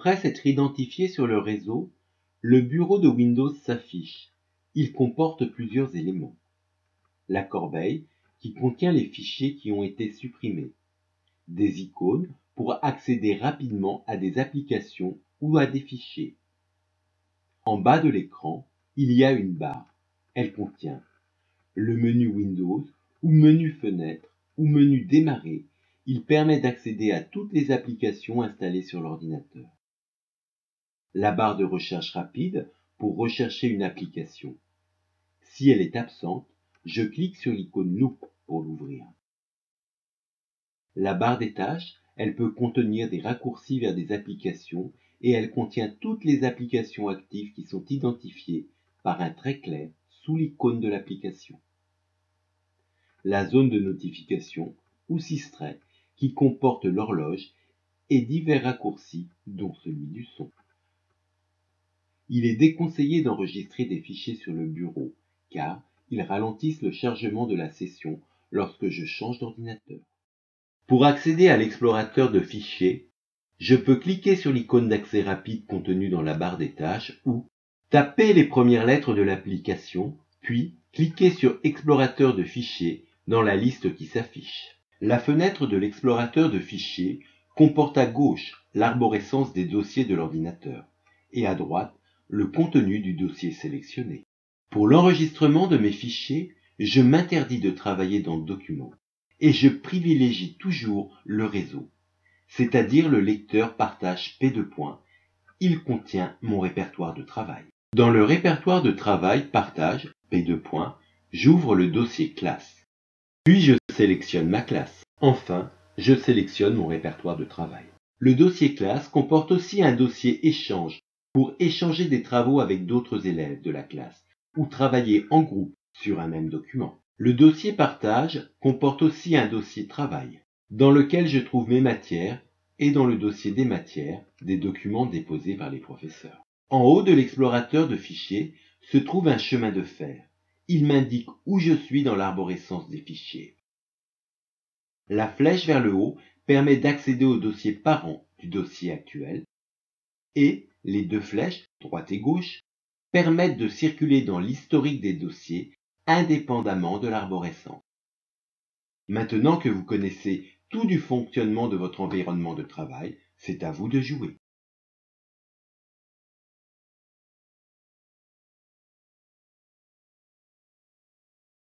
Après s'être identifié sur le réseau, le bureau de Windows s'affiche. Il comporte plusieurs éléments. La corbeille, qui contient les fichiers qui ont été supprimés. Des icônes pour accéder rapidement à des applications ou à des fichiers. En bas de l'écran, il y a une barre. Elle contient le menu Windows ou menu Fenêtre ou menu Démarrer. Il permet d'accéder à toutes les applications installées sur l'ordinateur. La barre de recherche rapide pour rechercher une application. Si elle est absente, je clique sur l'icône Loop pour l'ouvrir. La barre des tâches, elle peut contenir des raccourcis vers des applications et elle contient toutes les applications actives qui sont identifiées par un trait clair sous l'icône de l'application. La zone de notification ou Sistray qui comporte l'horloge et divers raccourcis dont celui du son. Il est déconseillé d'enregistrer des fichiers sur le bureau car ils ralentissent le chargement de la session lorsque je change d'ordinateur. Pour accéder à l'explorateur de fichiers, je peux cliquer sur l'icône d'accès rapide contenue dans la barre des tâches ou taper les premières lettres de l'application, puis cliquer sur Explorateur de fichiers dans la liste qui s'affiche. La fenêtre de l'explorateur de fichiers comporte à gauche l'arborescence des dossiers de l'ordinateur et à droite le contenu du dossier sélectionné. Pour l'enregistrement de mes fichiers, je m'interdis de travailler dans Documents et je privilégie toujours le réseau c'est-à-dire le lecteur partage P2. Il contient mon répertoire de travail. Dans le répertoire de travail partage P2. J'ouvre le dossier classe. Puis je sélectionne ma classe. Enfin, je sélectionne mon répertoire de travail. Le dossier classe comporte aussi un dossier échange pour échanger des travaux avec d'autres élèves de la classe ou travailler en groupe sur un même document. Le dossier partage comporte aussi un dossier travail dans lequel je trouve mes matières et dans le dossier des matières des documents déposés par les professeurs. En haut de l'explorateur de fichiers se trouve un chemin de fer. Il m'indique où je suis dans l'arborescence des fichiers. La flèche vers le haut permet d'accéder au dossier parent du dossier actuel et les deux flèches, droite et gauche, permettent de circuler dans l'historique des dossiers indépendamment de l'arborescence. Maintenant que vous connaissez tout du fonctionnement de votre environnement de travail, c'est à vous de jouer.